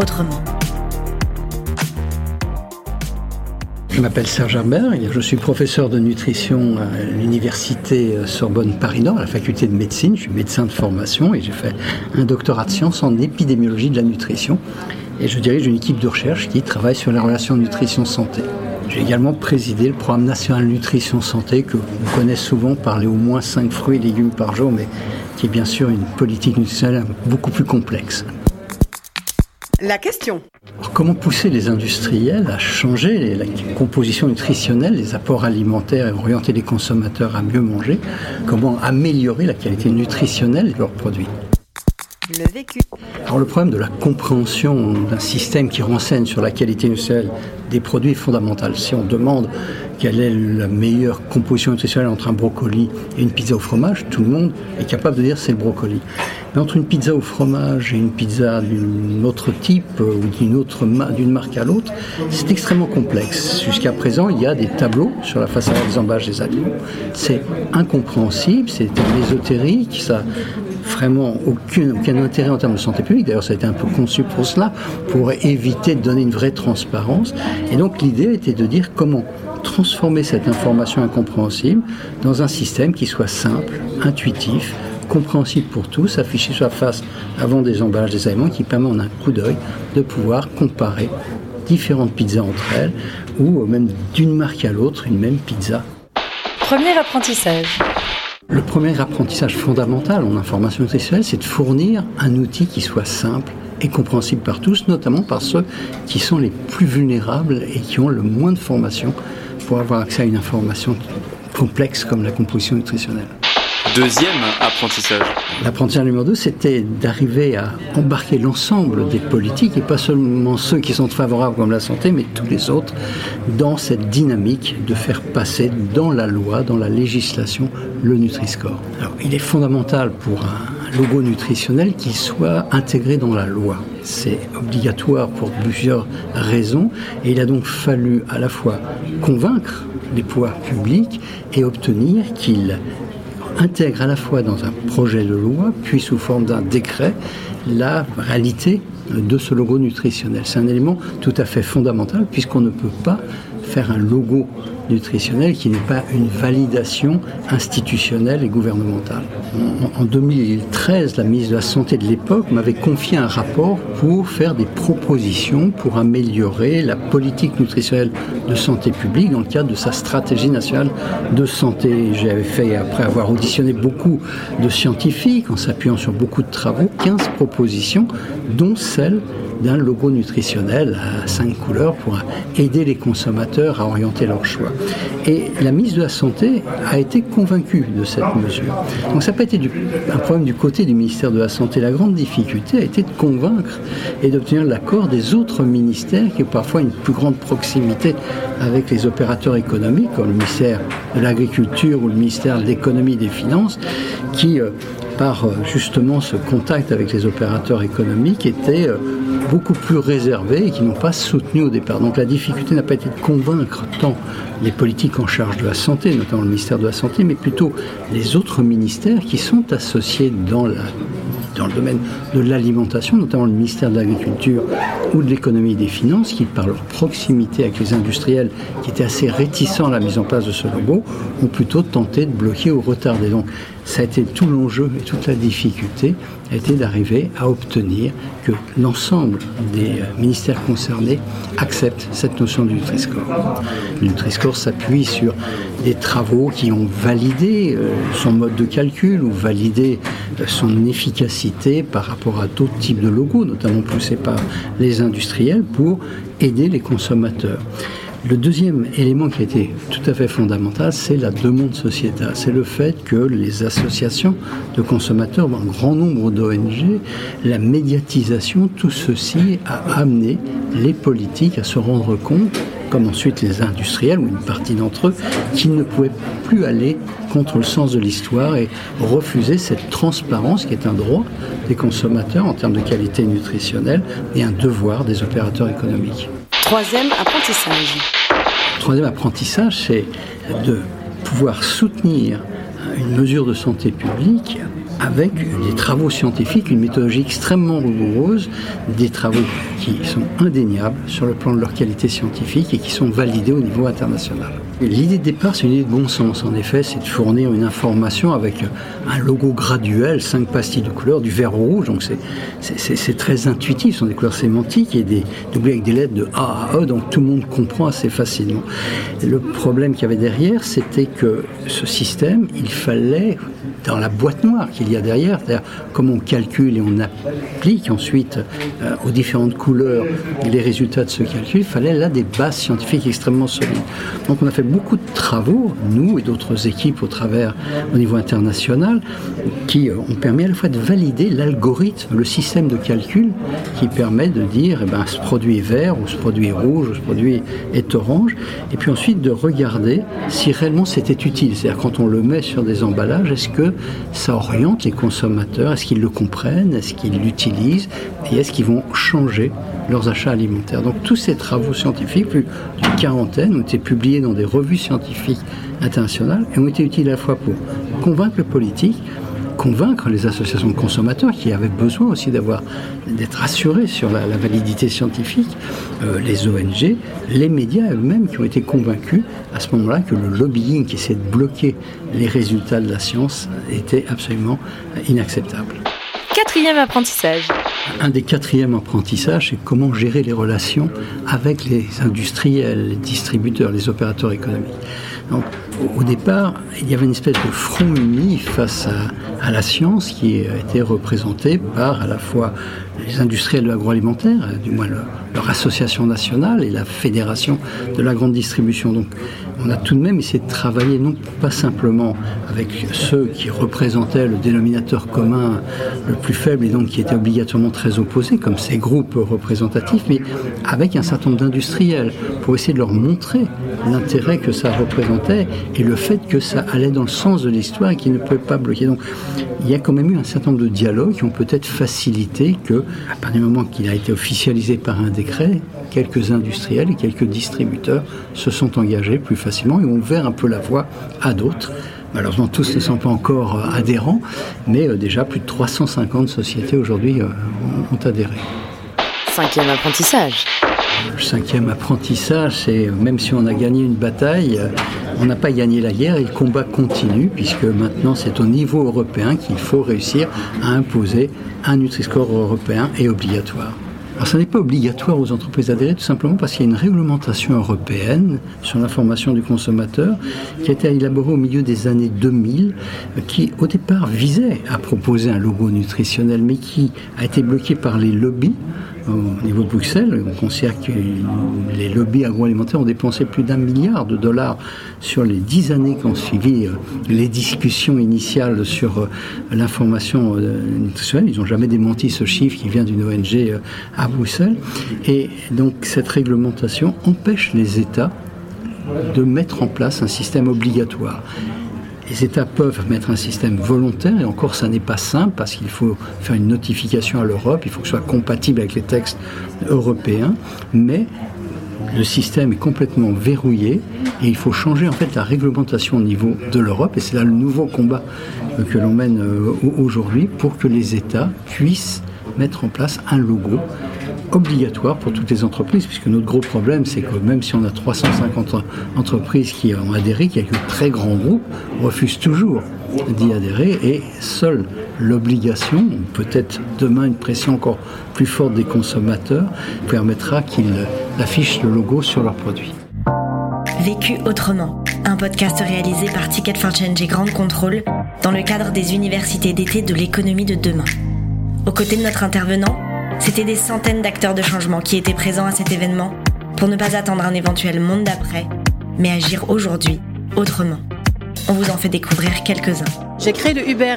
autrement. Je m'appelle Serge Herbert, je suis professeur de nutrition à l'université Sorbonne Paris-Nord, à la faculté de médecine. Je suis médecin de formation et j'ai fait un doctorat de sciences en épidémiologie de la nutrition. Et je dirige une équipe de recherche qui travaille sur la relation nutrition-santé. J'ai également présidé le programme national nutrition santé que vous connaissez souvent parler au moins 5 fruits et légumes par jour, mais qui est bien sûr une politique nutritionnelle beaucoup plus complexe. La question. comment pousser les industriels à changer la composition nutritionnelle, les apports alimentaires et orienter les consommateurs à mieux manger? Comment améliorer la qualité nutritionnelle de leurs produits? Le vécu. Alors le problème de la compréhension d'un système qui renseigne sur la qualité nutritionnelle des produits est fondamental. Si on demande quelle est la meilleure composition nutritionnelle entre un brocoli et une pizza au fromage, tout le monde est capable de dire c'est le brocoli. Mais entre une pizza au fromage et une pizza d'un autre type euh, ou d'une autre marque à l'autre, c'est extrêmement complexe. Jusqu'à présent, il y a des tableaux sur la façade des emballages des aliments. C'est incompréhensible, c'est ésotérique, ça vraiment aucun, aucun intérêt en termes de santé publique. D'ailleurs, ça a été un peu conçu pour cela, pour éviter de donner une vraie transparence. Et donc, l'idée était de dire comment transformer cette information incompréhensible dans un système qui soit simple, intuitif, compréhensible pour tous, affiché sur la face avant des emballages des aliments, qui permet en un coup d'œil de pouvoir comparer différentes pizzas entre elles, ou même d'une marque à l'autre, une même pizza. Premier apprentissage. Le premier apprentissage fondamental en information nutritionnelle, c'est de fournir un outil qui soit simple et compréhensible par tous, notamment par ceux qui sont les plus vulnérables et qui ont le moins de formation pour avoir accès à une information complexe comme la composition nutritionnelle. Deuxième apprentissage. L'apprentissage numéro 2, c'était d'arriver à embarquer l'ensemble des politiques, et pas seulement ceux qui sont favorables comme la santé, mais tous les autres, dans cette dynamique de faire passer dans la loi, dans la législation, le Nutri-Score. Alors, il est fondamental pour un logo nutritionnel qu'il soit intégré dans la loi. C'est obligatoire pour plusieurs raisons, et il a donc fallu à la fois convaincre les pouvoirs publics et obtenir qu'ils intègre à la fois dans un projet de loi, puis sous forme d'un décret, la réalité de ce logo nutritionnel. C'est un élément tout à fait fondamental puisqu'on ne peut pas faire un logo nutritionnel qui n'est pas une validation institutionnelle et gouvernementale. En, 2013, la ministre de la Santé de l'époque m'avait confié un rapport pour faire des propositions pour améliorer la politique nutritionnelle de santé publique dans le cadre de sa stratégie nationale de santé. J'avais fait, après avoir auditionné beaucoup de scientifiques, en s'appuyant sur beaucoup de travaux, 15 propositions, dont celle d'un logo nutritionnel à cinq couleurs pour aider les consommateurs à orienter leur choix. Et la ministre de la Santé a été convaincue de cette mesure. Donc ça n'a pas été un problème du côté du ministère de la Santé. La grande difficulté a été de convaincre et d'obtenir l'accord des autres ministères qui ont parfois une plus grande proximité avec les opérateurs économiques, comme le ministère de l'Agriculture ou le ministère de l'Économie et des Finances, qui, euh, par euh, justement ce contact avec les opérateurs économiques, étaient euh, beaucoup plus réservés et qui n'ont pas soutenu au départ. Donc la difficulté n'a pas été de convaincre tant les politiques en charge de la santé, notamment le ministère de la Santé, mais plutôt les autres ministères qui sont associés dans, le domaine de l'alimentation, notamment le ministère de l'Agriculture ou de l'économie et des finances, qui, par leur proximité avec les industriels qui étaient assez réticents à la mise en place de ce logo, ont plutôt tenté de bloquer ou retarder. Donc ça a été tout l'enjeu et toute la difficulté a été d'arriver à obtenir que l'ensemble des euh, ministères concernés acceptent cette notion du Nutri-Score. Le Nutri-Score s'appuie sur des travaux qui ont validé euh, son mode de calcul ou validé euh, son efficacité par rapport à d'autres types de logos, notamment poussés par les industriels, pour aider les consommateurs. Le deuxième élément qui a été tout à fait fondamental, c'est la demande sociétale. C'est le fait que les associations de consommateurs, un grand nombre d'ONG, la médiatisation, tout ceci a amené les politiques à se rendre compte comme ensuite les industriels ou une partie d'entre eux, qui ne pouvaient plus aller contre le sens de l'histoire et refuser cette transparence qui est un droit des consommateurs en termes de qualité nutritionnelle et un devoir des opérateurs économiques. Troisième apprentissage. Troisième apprentissage, c'est de pouvoir soutenir une mesure de santé publique avec des travaux scientifiques, une méthodologie extrêmement rigoureuse, des travaux qui sont indéniables sur le plan de leur qualité scientifique et qui sont validés au niveau international. L'idée de départ, c'est une idée de bon sens. En effet, c'est de fournir une information avec un logo graduel, cinq pastilles de couleurs, du vert au rouge. Donc c'est très intuitif. Ce sont des couleurs sémantiques et des, doublées avec des lettres de A à E. Donc tout le monde comprend assez facilement. le problème qu'il y avait derrière, c'était que ce système, il fallait dans la boîte noire qu'il y a derrière, c'est-à-dire comment on calcule et on applique ensuite euh, aux différentes couleurs les résultats de ce calcul, il fallait là des bases scientifiques extrêmement solides. Donc on a fait beaucoup de travaux, nous et d'autres équipes au travers au niveau international, qui euh, ont permis à la fois de valider l'algorithme, le système de calcul qui permet de dire eh ben, ce produit est vert ou ce produit est rouge ou ce produit est orange, et puis ensuite de regarder si réellement c'était utile. C'est-à-dire quand on le met sur des emballages, est-ce que ça oriente les consommateurs? Est-ce qu'ils le comprennent? Est-ce qu'ils l'utilisent? Et est-ce qu'ils vont changer leurs achats alimentaires? Donc tous ces travaux scientifiques, plus d'une quarantaine, ont été publiés dans des revues scientifiques internationales ont été utiles à la fois pour convaincre le politique, convaincre les associations de consommateurs qui avaient besoin aussi d'avoir d'être assurés sur la, validité scientifique, euh, les ONG, les médias eux-mêmes qui ont été convaincus à ce moment-là que le lobbying qui essaie de bloquer les résultats de la science était absolument inacceptable. Quatrième apprentissage. Un des quatrièmes apprentissages, c'est comment gérer les relations avec les industriels, les distributeurs, les opérateurs économiques. Au départ, il y avait une espèce de front uni face à, la science qui était représentée par à la fois les industriels de l'agroalimentaire, du moins leur association nationale et la fédération de la grande distribution. On a tout de même essayé de travailler non pas simplement avec ceux qui représentaient le dénominateur commun le plus faible et donc qui étaient obligatoirement très opposés, comme ces groupes représentatifs, mais avec un certain nombre d'industriels pour essayer de leur montrer l'intérêt que ça représentait et le fait que ça allait dans le sens de l'histoire et qu'ils ne pouvaient pas bloquer. Donc il y a quand même eu un certain nombre de dialogues qui ont peut-être facilité que, à partir du moment qu'il a été officialisé par un décret, quelques industriels et quelques distributeurs se sont engagés plus facilement et ont ouvert un peu la voie à d'autres. Malheureusement, tous ne sont pas encore euh, adhérents, mais euh, déjà plus de 350 sociétés aujourd'hui euh, ont adhéré. Cinquième apprentissage. Le cinquième apprentissage, c'est même si on a gagné une bataille, on n'a pas gagné la guerre et le combat continue, puisque maintenant c'est au niveau européen qu'il faut réussir à imposer un Nutri-Score européen et obligatoire. Alors, ce n'est pas obligatoire aux entreprises d'adhérer, tout simplement parce qu'il y a une réglementation européenne sur l'information du consommateur qui a été élaborée au milieu des années 2000, qui au départ visait à proposer un logo nutritionnel, mais qui a été bloqué par les lobbies au niveau de Bruxelles. On considère que les lobbies agroalimentaires ont dépensé plus d'un milliard de dollars sur les dix années qui ont suivi euh, les discussions initiales sur euh, l'information euh, nutritionnelle. Ils n'ont jamais démenti ce chiffre qui vient d'une ONG à Bruxelles. Et donc cette réglementation empêche les États de mettre en place un système obligatoire. Les États peuvent mettre un système volontaire, et encore ça n'est pas simple parce qu'il faut faire une notification à l'Europe, il faut que ce soit compatible avec les textes européens, mais le système est complètement verrouillé et il faut changer en fait la réglementation au niveau de l'Europe et c'est là le nouveau combat que l'on mène euh, aujourd'hui pour que les États puissent mettre en place un logo obligatoire pour toutes les entreprises, puisque notre gros problème, c'est que même si on a 350 entreprises qui ont adhéré, quelques très grands groupes refusent toujours d'y adhérer et seule l'obligation, peut-être demain une pression encore plus forte des consommateurs, permettra qu'ils affichent le logo sur leurs produits. Vécu autrement, un podcast réalisé par Ticket for Change et Grande Contrôle dans le cadre des universités d'été de l'économie de demain. Aux côtés de notre intervenant, c'était des centaines d'acteurs de changement qui étaient présents à cet événement pour ne pas attendre un éventuel monde d'après, mais agir aujourd'hui autrement. On vous en fait découvrir quelques-uns. J'ai créé le Uber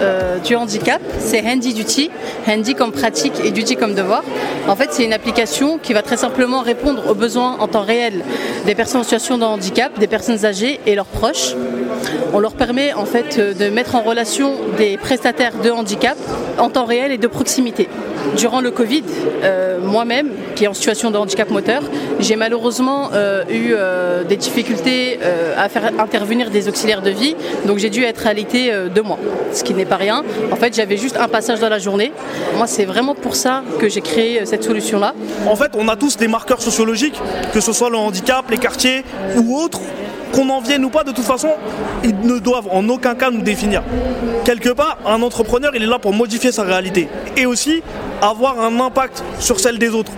euh, du handicap, c'est Handy Duty, Handy comme pratique et Duty comme devoir. En fait, c'est une application qui va très simplement répondre aux besoins en temps réel des personnes en situation de handicap, des personnes âgées et leurs proches. On leur permet en fait de mettre en relation des prestataires de handicap en temps réel et de proximité. Durant le Covid, euh, moi-même, qui est en situation de handicap moteur, j'ai malheureusement euh, eu euh, des difficultés à faire intervenir des auxiliaires de vie, donc j'ai dû être euh, deux mois, ce qui n'est pas rien. En fait, j'avais juste un passage dans la journée. Moi, c'est vraiment pour ça que j'ai créé cette solution-là. En fait, on a tous des marqueurs sociologiques, que ce soit le handicap, les quartiers ou autres. Qu'on en vienne ou pas, de toute façon, ils ne doivent en aucun cas nous définir. Quelque part, un entrepreneur, il est là pour modifier sa réalité et aussi avoir un impact sur celle des autres.